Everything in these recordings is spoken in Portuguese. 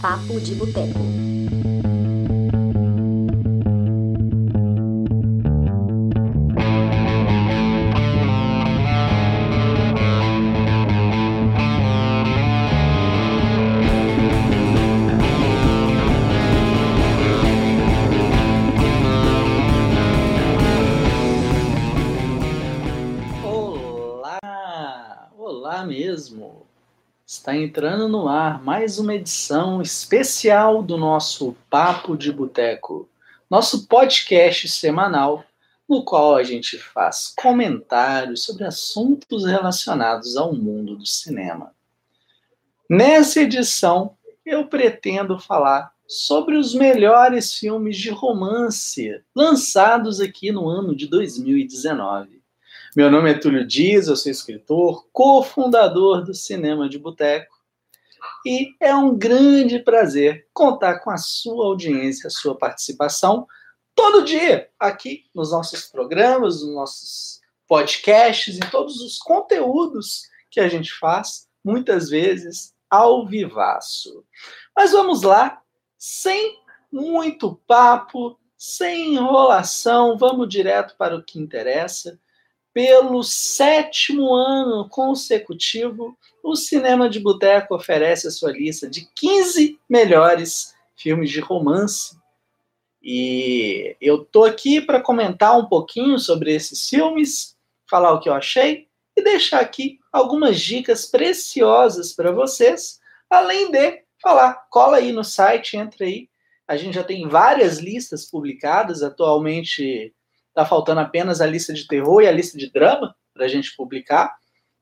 Papo de Boteco. Entrando no ar mais uma edição especial do nosso Papo de Boteco, nosso podcast semanal, no qual a gente faz comentários sobre assuntos relacionados ao mundo do cinema. Nessa edição, eu pretendo falar sobre os melhores filmes de romance lançados aqui no ano de 2019. Meu nome é Túlio Dias, eu sou escritor, cofundador do Cinema de Boteco, e é um grande prazer contar com a sua audiência, a sua participação todo dia aqui nos nossos programas, nos nossos podcasts, em todos os conteúdos que a gente faz, muitas vezes ao vivaço. Mas vamos lá, sem muito papo, sem enrolação, vamos direto para o que interessa pelo sétimo ano consecutivo, o Cinema de Boteco oferece a sua lista de 15 melhores filmes de romance. E eu tô aqui para comentar um pouquinho sobre esses filmes, falar o que eu achei e deixar aqui algumas dicas preciosas para vocês, além de falar, cola aí no site, entra aí. A gente já tem várias listas publicadas, atualmente Tá faltando apenas a lista de terror e a lista de drama para a gente publicar.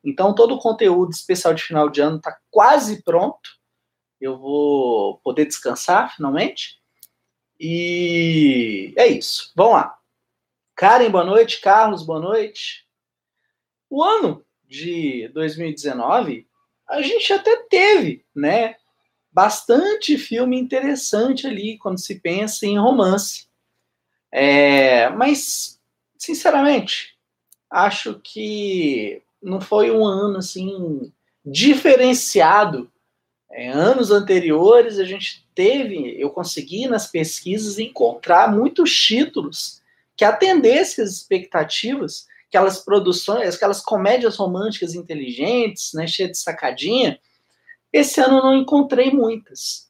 Então, todo o conteúdo especial de final de ano está quase pronto. Eu vou poder descansar finalmente. E é isso. Vamos lá. Karen, boa noite. Carlos, boa noite. O ano de 2019, a gente até teve, né? Bastante filme interessante ali quando se pensa em romance. É, mas, sinceramente, acho que não foi um ano assim diferenciado. É, anos anteriores a gente teve, eu consegui nas pesquisas encontrar muitos títulos que atendessem as expectativas, aquelas produções, aquelas comédias românticas inteligentes, né, cheias de sacadinha. Esse ano não encontrei muitas.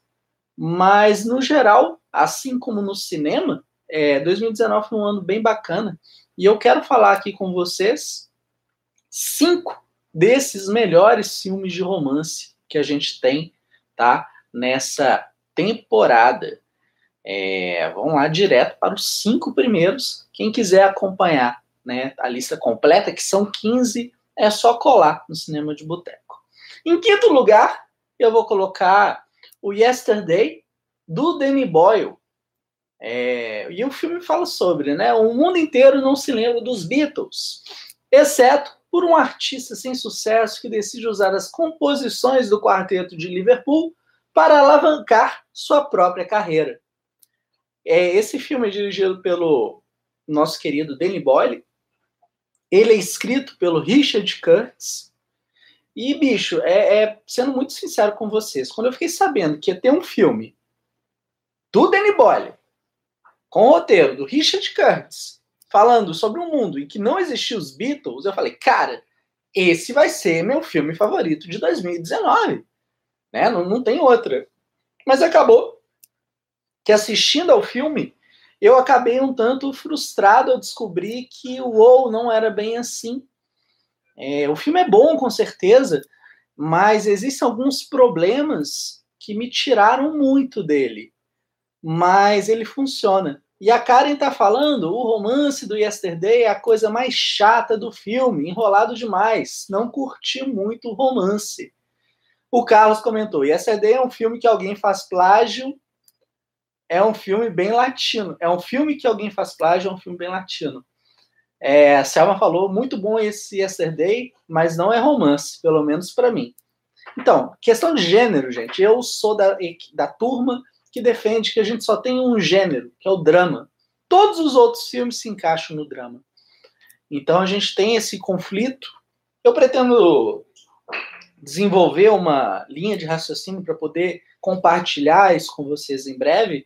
Mas, no geral, assim como no cinema, é, 2019 foi um ano bem bacana e eu quero falar aqui com vocês cinco desses melhores filmes de romance que a gente tem, tá? Nessa temporada. É, vamos lá direto para os cinco primeiros. Quem quiser acompanhar né, a lista completa, que são 15, é só colar no Cinema de Boteco. Em quinto lugar, eu vou colocar o Yesterday, do Danny Boyle. É, e o filme fala sobre, né? O mundo inteiro não se lembra dos Beatles, exceto por um artista sem sucesso que decide usar as composições do quarteto de Liverpool para alavancar sua própria carreira. É, esse filme é dirigido pelo nosso querido Danny Boyle. Ele é escrito pelo Richard Curtis. E, bicho, é, é, sendo muito sincero com vocês, quando eu fiquei sabendo que ia ter um filme do Danny Boyle com o roteiro do Richard Curtis, falando sobre um mundo em que não existiam os Beatles, eu falei, cara, esse vai ser meu filme favorito de 2019. Né? Não, não tem outra. Mas acabou que assistindo ao filme, eu acabei um tanto frustrado ao descobrir que o WoW não era bem assim. É, o filme é bom, com certeza, mas existem alguns problemas que me tiraram muito dele. Mas ele funciona. E a Karen tá falando, o romance do Yesterday é a coisa mais chata do filme, enrolado demais. Não curti muito o romance. O Carlos comentou: Yesterday é um filme que alguém faz plágio. É um filme bem latino. É um filme que alguém faz plágio, é um filme bem latino. É, a Selma falou: muito bom esse Yesterday, mas não é romance, pelo menos para mim. Então, questão de gênero, gente. Eu sou da, da turma que defende que a gente só tem um gênero, que é o drama. Todos os outros filmes se encaixam no drama. Então a gente tem esse conflito. Eu pretendo desenvolver uma linha de raciocínio para poder compartilhar isso com vocês em breve,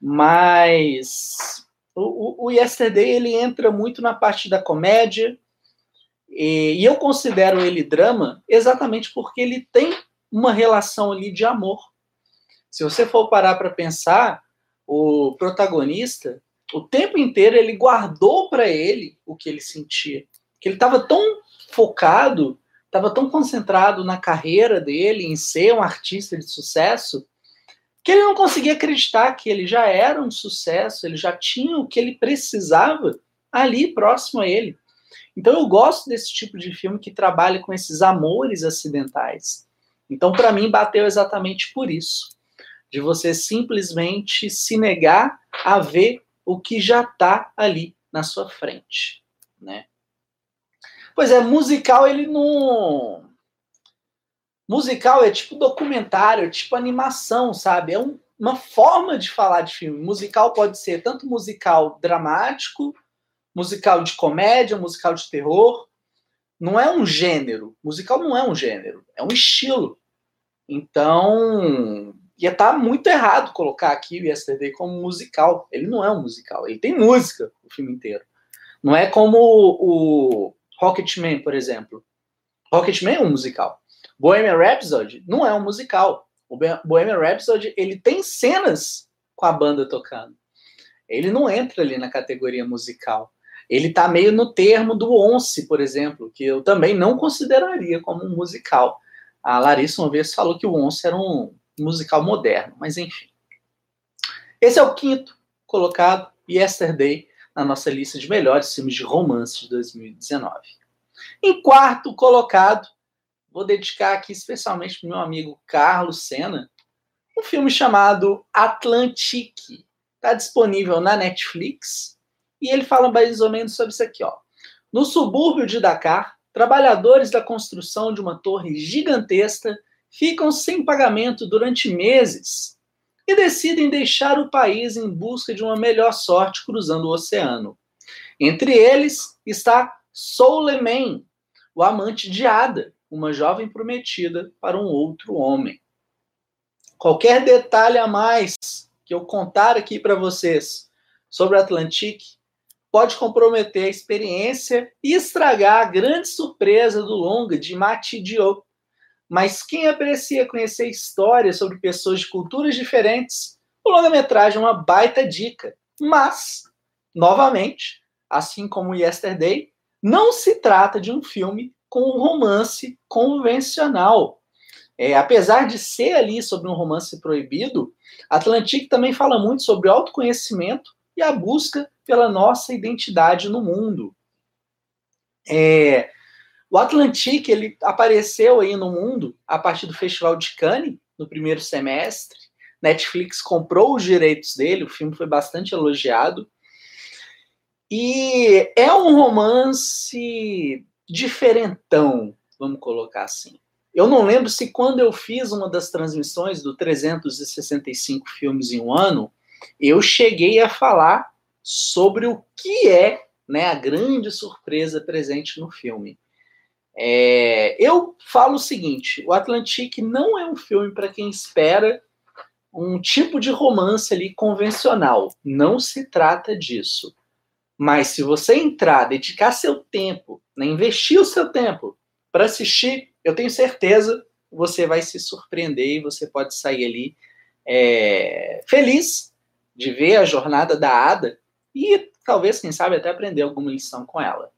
mas o, o, o Yesterday ele entra muito na parte da comédia, e, e eu considero ele drama exatamente porque ele tem uma relação ali de amor. Se você for parar para pensar, o protagonista, o tempo inteiro ele guardou para ele o que ele sentia. Que ele estava tão focado, estava tão concentrado na carreira dele, em ser um artista de sucesso, que ele não conseguia acreditar que ele já era um sucesso, ele já tinha o que ele precisava ali próximo a ele. Então eu gosto desse tipo de filme que trabalha com esses amores acidentais. Então para mim bateu exatamente por isso, de você simplesmente se negar a ver o que já está ali na sua frente, né? Pois é, musical ele não musical é tipo documentário, é tipo animação, sabe? É um, uma forma de falar de filme. Musical pode ser tanto musical dramático, musical de comédia, musical de terror. Não é um gênero. Musical não é um gênero, é um estilo. Então, ia estar tá muito errado colocar aqui o Yesterday como musical. Ele não é um musical, ele tem música o filme inteiro. Não é como o Rocketman, por exemplo. Rocketman é um musical. Bohemian Rhapsody não é um musical. O Bohemian Rhapsody ele tem cenas com a banda tocando. Ele não entra ali na categoria musical. Ele está meio no termo do Once, por exemplo, que eu também não consideraria como um musical. A Larissa uma vez falou que o Once era um musical moderno, mas enfim. Esse é o quinto colocado, Yesterday, na nossa lista de melhores filmes de romance de 2019. Em quarto colocado, vou dedicar aqui especialmente para meu amigo Carlos Sena, um filme chamado Atlantique. Está disponível na Netflix e ele fala mais ou menos sobre isso aqui. Ó. No subúrbio de Dakar, trabalhadores da construção de uma torre gigantesca ficam sem pagamento durante meses e decidem deixar o país em busca de uma melhor sorte cruzando o oceano. Entre eles está Souleman, o amante de Ada, uma jovem prometida para um outro homem. Qualquer detalhe a mais que eu contar aqui para vocês sobre Atlantique pode comprometer a experiência e estragar a grande surpresa do longa de Mati Diop, mas quem aprecia conhecer histórias sobre pessoas de culturas diferentes, o longa-metragem é uma baita dica. Mas, novamente, assim como Yesterday, não se trata de um filme com um romance convencional. É, apesar de ser ali sobre um romance proibido, Atlantique também fala muito sobre autoconhecimento e a busca pela nossa identidade no mundo. É, o Atlantique ele apareceu aí no mundo a partir do Festival de Cannes no primeiro semestre. Netflix comprou os direitos dele, o filme foi bastante elogiado. E é um romance diferentão, vamos colocar assim. Eu não lembro se quando eu fiz uma das transmissões do 365 filmes em um ano, eu cheguei a falar sobre o que é né, a grande surpresa presente no filme. É, eu falo o seguinte: o Atlantique não é um filme para quem espera um tipo de romance ali convencional. Não se trata disso. Mas se você entrar, dedicar seu tempo, né, investir o seu tempo para assistir, eu tenho certeza você vai se surpreender e você pode sair ali é, feliz de ver a jornada da Ada e talvez, quem sabe, até aprender alguma lição com ela.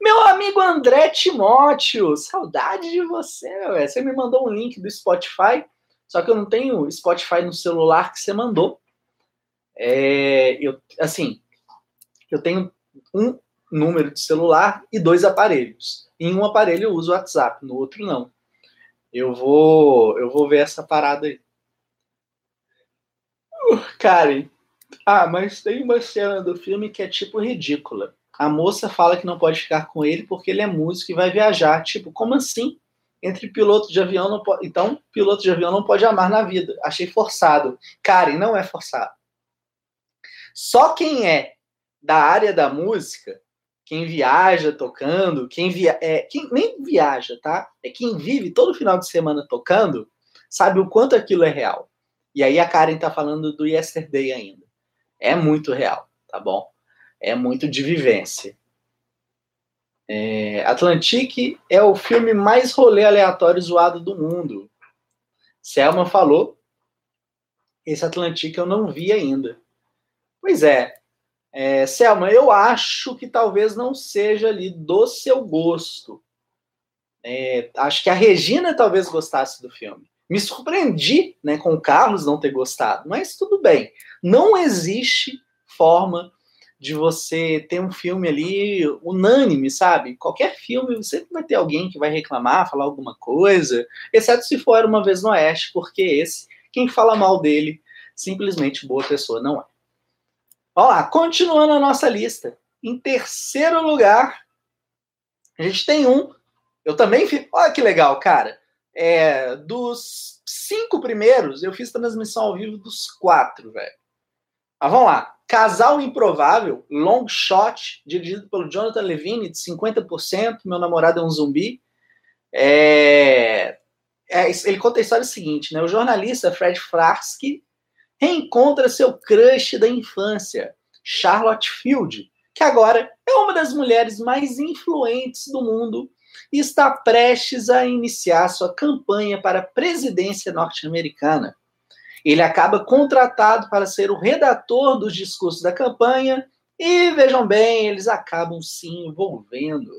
Meu amigo André Timóteo, saudade de você, meu velho. Você me mandou um link do Spotify, só que eu não tenho Spotify no celular que você mandou. É, eu, assim, eu tenho um número de celular e dois aparelhos. Em um aparelho eu uso o WhatsApp, no outro não. Eu vou, eu vou ver essa parada aí. Uh, Karen. Ah, mas tem uma cena do filme que é tipo ridícula a moça fala que não pode ficar com ele porque ele é músico e vai viajar. Tipo, como assim? Entre piloto de avião não pode. Então, piloto de avião não pode amar na vida. Achei forçado. Karen, não é forçado. Só quem é da área da música quem viaja tocando, quem, via, é, quem nem viaja, tá? É quem vive todo final de semana tocando, sabe o quanto aquilo é real. E aí a Karen tá falando do Yesterday ainda. É muito real, tá bom? É muito de vivência. É, Atlantique é o filme mais rolê aleatório zoado do mundo. Selma falou. Esse Atlantique eu não vi ainda. Pois é. é. Selma, eu acho que talvez não seja ali do seu gosto. É, acho que a Regina talvez gostasse do filme. Me surpreendi né, com o Carlos não ter gostado, mas tudo bem. Não existe forma de você ter um filme ali unânime, sabe? Qualquer filme, você vai ter alguém que vai reclamar, falar alguma coisa, exceto se for Uma Vez no Oeste, porque esse, quem fala mal dele, simplesmente boa pessoa não é. Olha lá, continuando a nossa lista. Em terceiro lugar, a gente tem um. Eu também fiz. Olha que legal, cara. É, dos cinco primeiros, eu fiz transmissão ao vivo dos quatro, velho. Mas vamos lá. Casal Improvável, Long Shot, dirigido pelo Jonathan Levine, de 50%. Meu namorado é um zumbi. É... É, ele conta a história seguinte, né? O jornalista Fred Frarsky reencontra seu crush da infância, Charlotte Field, que agora é uma das mulheres mais influentes do mundo e está prestes a iniciar sua campanha para a presidência norte-americana. Ele acaba contratado para ser o redator dos discursos da campanha e, vejam bem, eles acabam se envolvendo.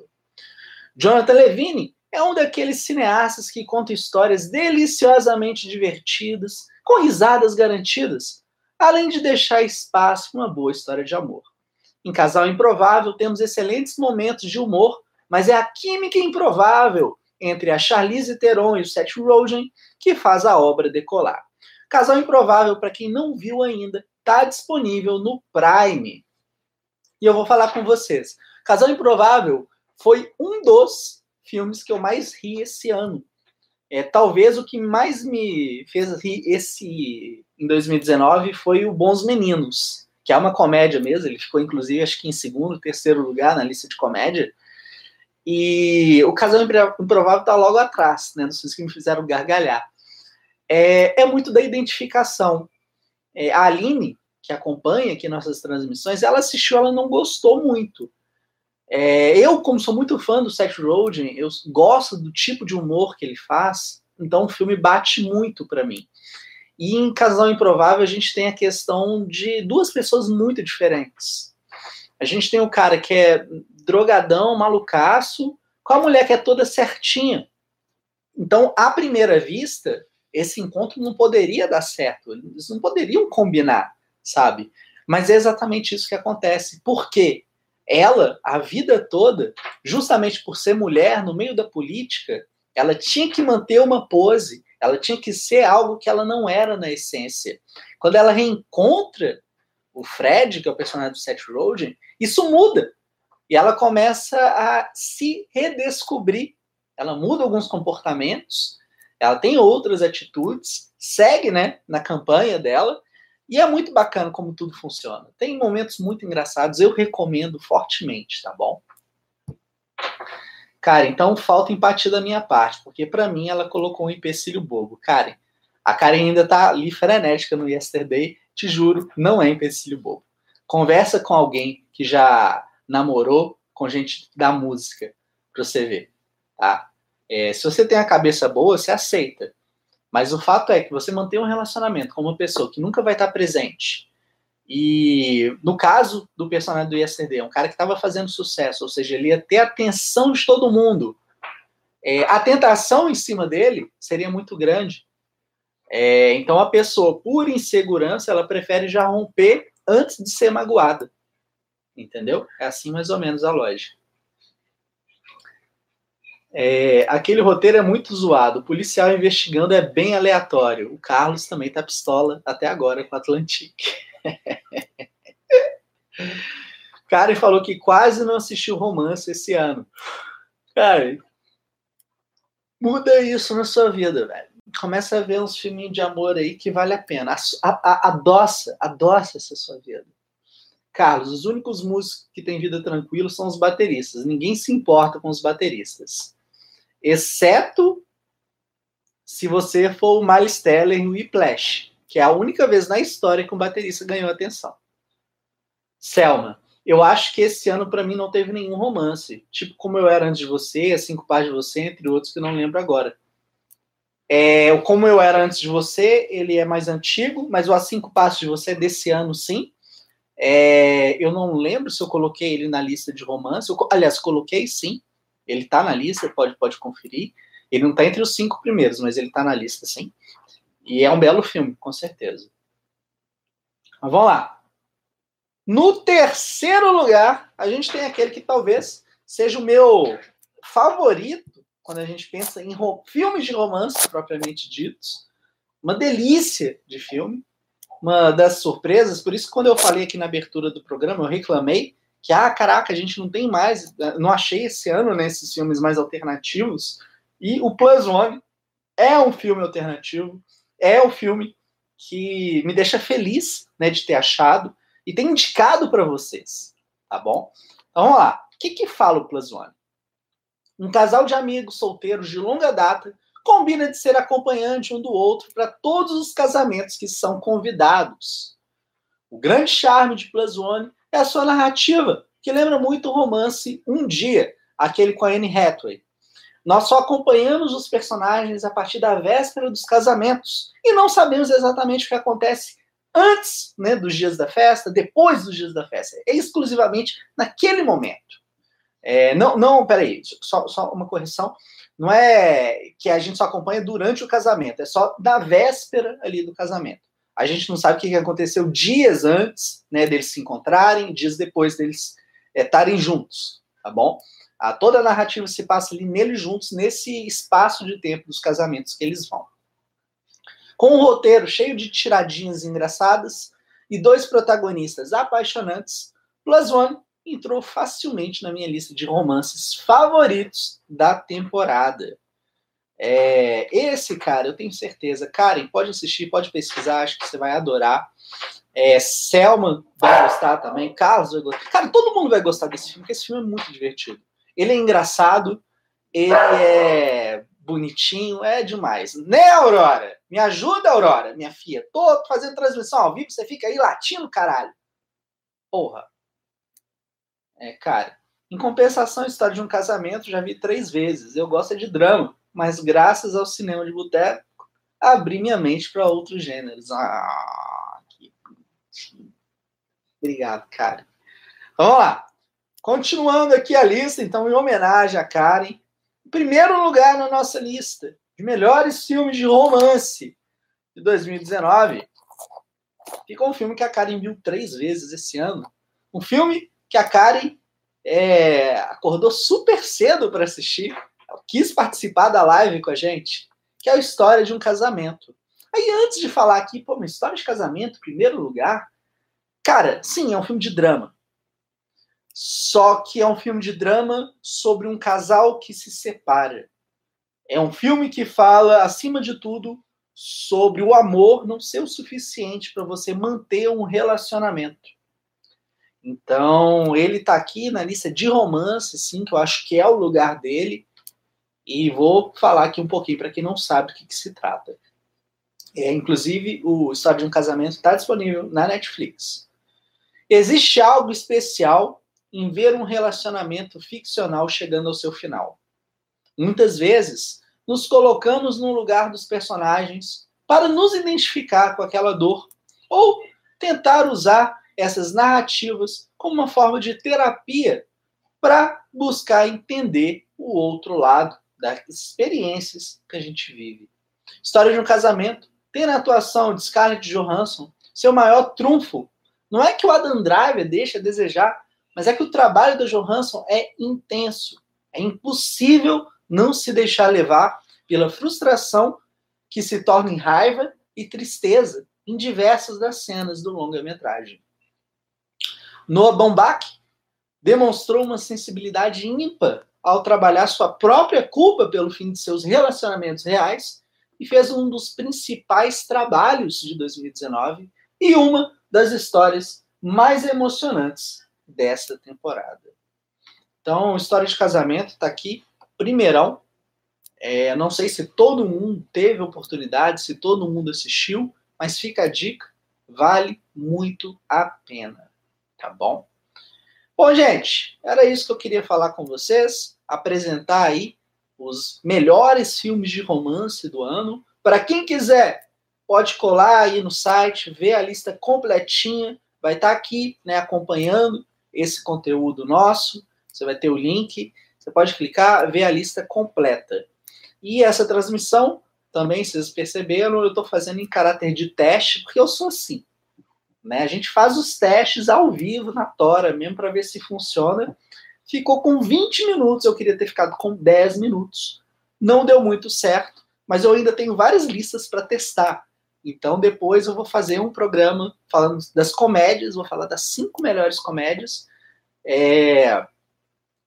Jonathan Levine é um daqueles cineastas que conta histórias deliciosamente divertidas, com risadas garantidas, além de deixar espaço para uma boa história de amor. Em Casal Improvável, temos excelentes momentos de humor, mas é a química improvável entre a Charlize Theron e o Seth Rogen que faz a obra decolar. Casal Improvável, para quem não viu ainda, está disponível no Prime. E eu vou falar com vocês. Casal Improvável foi um dos filmes que eu mais ri esse ano. É, talvez o que mais me fez rir esse em 2019 foi o Bons Meninos, que é uma comédia mesmo. Ele ficou, inclusive, acho que em segundo, terceiro lugar na lista de comédia. E o Casal Improvável está logo atrás, né? Dos filmes que me fizeram gargalhar é, é muito da identificação. É, a Aline, que acompanha aqui nossas transmissões, ela assistiu, ela não gostou muito. É, eu, como sou muito fã do Seth Rogen, eu gosto do tipo de humor que ele faz, então o filme bate muito para mim. E em Casal Improvável a gente tem a questão de duas pessoas muito diferentes. A gente tem o cara que é drogadão, malucaço, com a mulher que é toda certinha. Então, à primeira vista, esse encontro não poderia dar certo, eles não poderiam combinar, sabe? Mas é exatamente isso que acontece. Por quê? Ela, a vida toda, justamente por ser mulher no meio da política, ela tinha que manter uma pose, ela tinha que ser algo que ela não era na essência. Quando ela reencontra o Fred, que é o personagem do Seth Rogen, isso muda. E ela começa a se redescobrir. Ela muda alguns comportamentos, ela tem outras atitudes, segue né, na campanha dela, e é muito bacana como tudo funciona. Tem momentos muito engraçados, eu recomendo fortemente, tá bom? Cara, então falta empatia da minha parte, porque para mim ela colocou um empecilho bobo. Karen, a Karen ainda tá ali frenética no Yesterday, te juro, não é empecilho bobo. Conversa com alguém que já namorou com gente da música, pra você ver, tá? É, se você tem a cabeça boa, você aceita. Mas o fato é que você mantém um relacionamento com uma pessoa que nunca vai estar presente. E no caso do personagem do Yesterday, é um cara que estava fazendo sucesso, ou seja, ele ia ter a atenção de todo mundo. É, a tentação em cima dele seria muito grande. É, então a pessoa, por insegurança, ela prefere já romper antes de ser magoada. Entendeu? É assim mais ou menos a lógica. É, aquele roteiro é muito zoado. O policial investigando é bem aleatório. O Carlos também tá pistola até agora com o Atlantique. Karen falou que quase não assistiu romance esse ano. Cara, muda isso na sua vida, velho. Começa a ver uns filminhos de amor aí que vale a pena. A, a, adoça, adoça essa sua vida. Carlos, os únicos músicos que têm vida tranquila são os bateristas. Ninguém se importa com os bateristas. Exceto se você for o Miles Teller em Whiplash, que é a única vez na história que um baterista ganhou atenção. Selma, eu acho que esse ano para mim não teve nenhum romance. Tipo Como Eu Era Antes de Você, Cinco Pais de Você, entre outros que não lembro agora. É, Como Eu Era Antes de Você, ele é mais antigo, mas o A Cinco Passos de Você é desse ano, sim. É, eu não lembro se eu coloquei ele na lista de romance. Eu, aliás, coloquei sim. Ele está na lista, pode, pode conferir. Ele não está entre os cinco primeiros, mas ele está na lista, sim. E é um belo filme, com certeza. Mas vamos lá. No terceiro lugar, a gente tem aquele que talvez seja o meu favorito quando a gente pensa em filmes de romance propriamente ditos. Uma delícia de filme, uma das surpresas. Por isso, quando eu falei aqui na abertura do programa, eu reclamei que, ah, caraca, a gente não tem mais, não achei esse ano né, filmes mais alternativos. E o Plus One é um filme alternativo, é o um filme que me deixa feliz né, de ter achado e tem indicado para vocês, tá bom? Então vamos lá. O que, que fala o Plus One? Um casal de amigos solteiros de longa data combina de ser acompanhante um do outro para todos os casamentos que são convidados. O grande charme de Plus One é a sua narrativa, que lembra muito o romance Um Dia, aquele com a Anne Hathaway. Nós só acompanhamos os personagens a partir da véspera dos casamentos e não sabemos exatamente o que acontece antes né, dos dias da festa, depois dos dias da festa. É exclusivamente naquele momento. É, não, não, peraí, só, só uma correção. Não é que a gente só acompanha durante o casamento, é só da véspera ali do casamento. A gente não sabe o que aconteceu dias antes né, deles se encontrarem, dias depois deles é, estarem é, juntos, tá bom? A, toda a narrativa se passa ali neles juntos, nesse espaço de tempo dos casamentos que eles vão. Com um roteiro cheio de tiradinhas engraçadas e dois protagonistas apaixonantes, Plus One entrou facilmente na minha lista de romances favoritos da temporada. É, esse, cara, eu tenho certeza. Karen, pode assistir, pode pesquisar, acho que você vai adorar. É, Selma vai gostar também, Carlos vai gostar. Cara, todo mundo vai gostar desse filme, porque esse filme é muito divertido. Ele é engraçado, ele é bonitinho, é demais. Né, Aurora? Me ajuda, Aurora, minha filha. Tô fazendo transmissão ao vivo, você fica aí latindo, caralho. Porra. É, cara. Em compensação, a história de um casamento já vi três vezes. Eu gosto de drama, mas graças ao cinema de boteco, abri minha mente para outros gêneros. Ah, que bonitinho. Obrigado, cara. Vamos lá. Continuando aqui a lista, então, em homenagem a Karen, primeiro lugar na nossa lista de melhores filmes de romance de 2019. Fica um filme que a Karen viu três vezes esse ano. Um filme que a Karen é, acordou super cedo para assistir. Quis participar da live com a gente, que é a história de um casamento. Aí, antes de falar aqui, pô, uma história de casamento, primeiro lugar, cara, sim, é um filme de drama. Só que é um filme de drama sobre um casal que se separa. É um filme que fala, acima de tudo, sobre o amor não ser o suficiente para você manter um relacionamento. Então, ele está aqui na lista de romance, sim, que eu acho que é o lugar dele. E vou falar aqui um pouquinho para quem não sabe do que, que se trata. É, inclusive, o História de um Casamento está disponível na Netflix. Existe algo especial em ver um relacionamento ficcional chegando ao seu final. Muitas vezes, nos colocamos no lugar dos personagens para nos identificar com aquela dor ou tentar usar essas narrativas como uma forma de terapia para buscar entender o outro lado das experiências que a gente vive. História de um casamento tem na atuação de Scarlett Johansson seu maior trunfo. Não é que o Adam Driver deixa a desejar, mas é que o trabalho do Johansson é intenso. É impossível não se deixar levar pela frustração que se torna em raiva e tristeza em diversas das cenas do longa-metragem. Noah Baumbach demonstrou uma sensibilidade ímpar ao trabalhar sua própria culpa pelo fim de seus relacionamentos reais e fez um dos principais trabalhos de 2019 e uma das histórias mais emocionantes desta temporada. Então, História de Casamento está aqui, primeirão. É, não sei se todo mundo teve oportunidade, se todo mundo assistiu, mas fica a dica, vale muito a pena, tá bom? Bom, gente, era isso que eu queria falar com vocês, apresentar aí os melhores filmes de romance do ano. Para quem quiser, pode colar aí no site, ver a lista completinha, vai estar tá aqui, né, acompanhando esse conteúdo nosso. Você vai ter o link, você pode clicar, ver a lista completa. E essa transmissão, também, vocês perceberam, eu estou fazendo em caráter de teste, porque eu sou assim. Né? A gente faz os testes ao vivo, na Tora, mesmo, para ver se funciona. Ficou com 20 minutos, eu queria ter ficado com 10 minutos. Não deu muito certo, mas eu ainda tenho várias listas para testar. Então, depois eu vou fazer um programa falando das comédias, vou falar das cinco melhores comédias. É,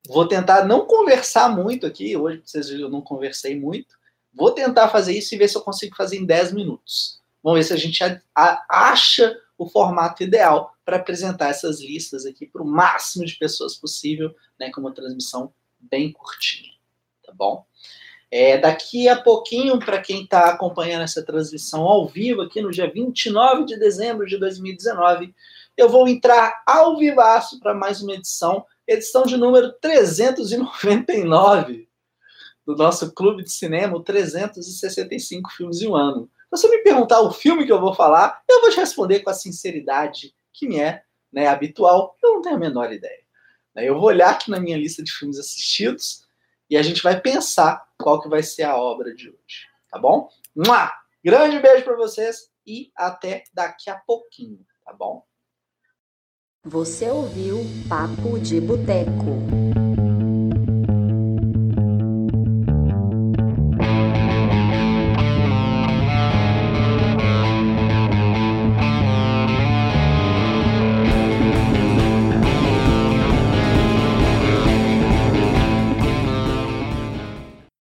Vou tentar não conversar muito aqui. Hoje, vocês viram, eu não conversei muito. Vou tentar fazer isso e ver se eu consigo fazer em 10 minutos. Vamos ver se a gente acha o formato ideal para apresentar essas listas aqui para o máximo de pessoas possível, né, com uma transmissão bem curtinha. Tá bom? É, daqui a pouquinho, para quem está acompanhando essa transmissão ao vivo, aqui no dia 29 de dezembro de 2019, eu vou entrar ao vivaço para mais uma edição edição de número 399 do nosso clube de cinema, 365 filmes em um ano. Você me perguntar o filme que eu vou falar, eu vou te responder com a sinceridade que me é né, habitual. Eu não tenho a menor ideia. Eu vou olhar aqui na minha lista de filmes assistidos e a gente vai pensar qual que vai ser a obra de hoje. Tá bom? Mua! Grande beijo para vocês e até daqui a pouquinho, tá bom? Você ouviu Papo de Boteco.